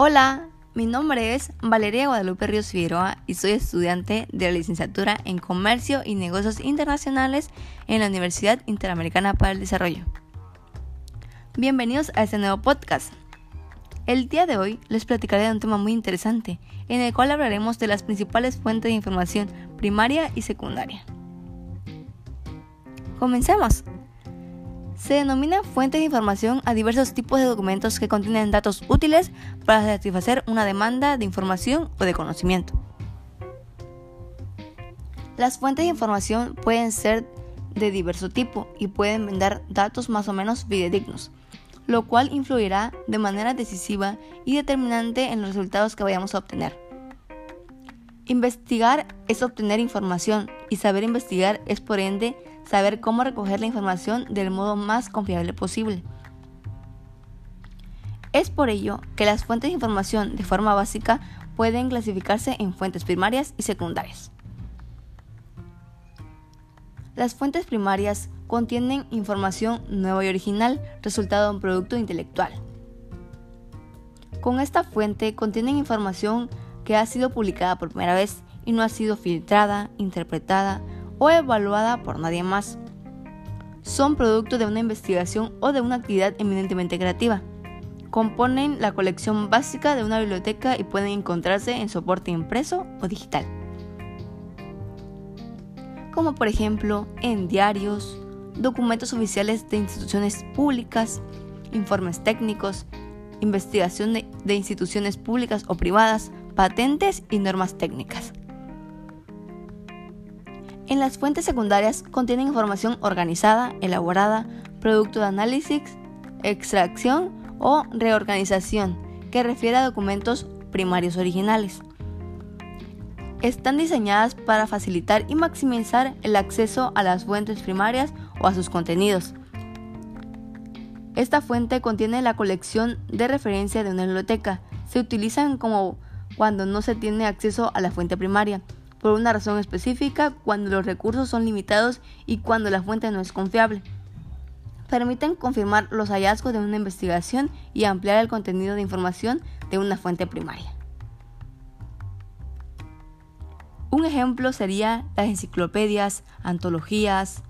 Hola, mi nombre es Valeria Guadalupe Ríos Figueroa y soy estudiante de la licenciatura en Comercio y Negocios Internacionales en la Universidad Interamericana para el Desarrollo. Bienvenidos a este nuevo podcast. El día de hoy les platicaré de un tema muy interesante, en el cual hablaremos de las principales fuentes de información primaria y secundaria. Comencemos. Se denomina fuente de información a diversos tipos de documentos que contienen datos útiles para satisfacer una demanda de información o de conocimiento. Las fuentes de información pueden ser de diverso tipo y pueden brindar datos más o menos fidedignos, lo cual influirá de manera decisiva y determinante en los resultados que vayamos a obtener. Investigar es obtener información y saber investigar es por ende saber cómo recoger la información del modo más confiable posible. Es por ello que las fuentes de información de forma básica pueden clasificarse en fuentes primarias y secundarias. Las fuentes primarias contienen información nueva y original, resultado de un producto intelectual. Con esta fuente contienen información que ha sido publicada por primera vez y no ha sido filtrada, interpretada o evaluada por nadie más. Son producto de una investigación o de una actividad eminentemente creativa. Componen la colección básica de una biblioteca y pueden encontrarse en soporte impreso o digital. Como por ejemplo en diarios, documentos oficiales de instituciones públicas, informes técnicos, investigación de, de instituciones públicas o privadas, patentes y normas técnicas. En las fuentes secundarias contienen información organizada, elaborada, producto de análisis, extracción o reorganización, que refiere a documentos primarios originales. Están diseñadas para facilitar y maximizar el acceso a las fuentes primarias o a sus contenidos. Esta fuente contiene la colección de referencia de una biblioteca. Se utilizan como cuando no se tiene acceso a la fuente primaria por una razón específica cuando los recursos son limitados y cuando la fuente no es confiable. Permiten confirmar los hallazgos de una investigación y ampliar el contenido de información de una fuente primaria. Un ejemplo sería las enciclopedias, antologías,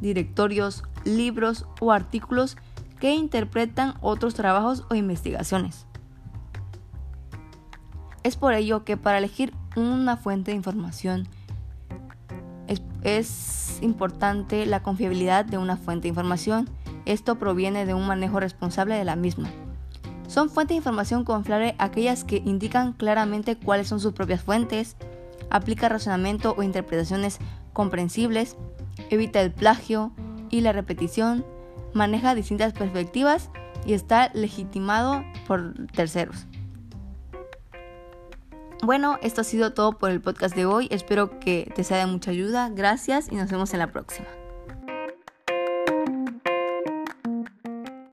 directorios, libros o artículos que interpretan otros trabajos o investigaciones. Es por ello que para elegir una fuente de información es, importante la confiabilidad de una fuente de información. Esto proviene de un manejo responsable de la misma. Son fuentes de información confiable aquellas que indican claramente cuáles son sus propias fuentes, aplica razonamiento o interpretaciones comprensibles, evita el plagio y la repetición, maneja distintas perspectivas y está legitimado por terceros. Bueno, esto ha sido todo por el podcast de hoy. Espero que te sea de mucha ayuda. Gracias y nos vemos en la próxima.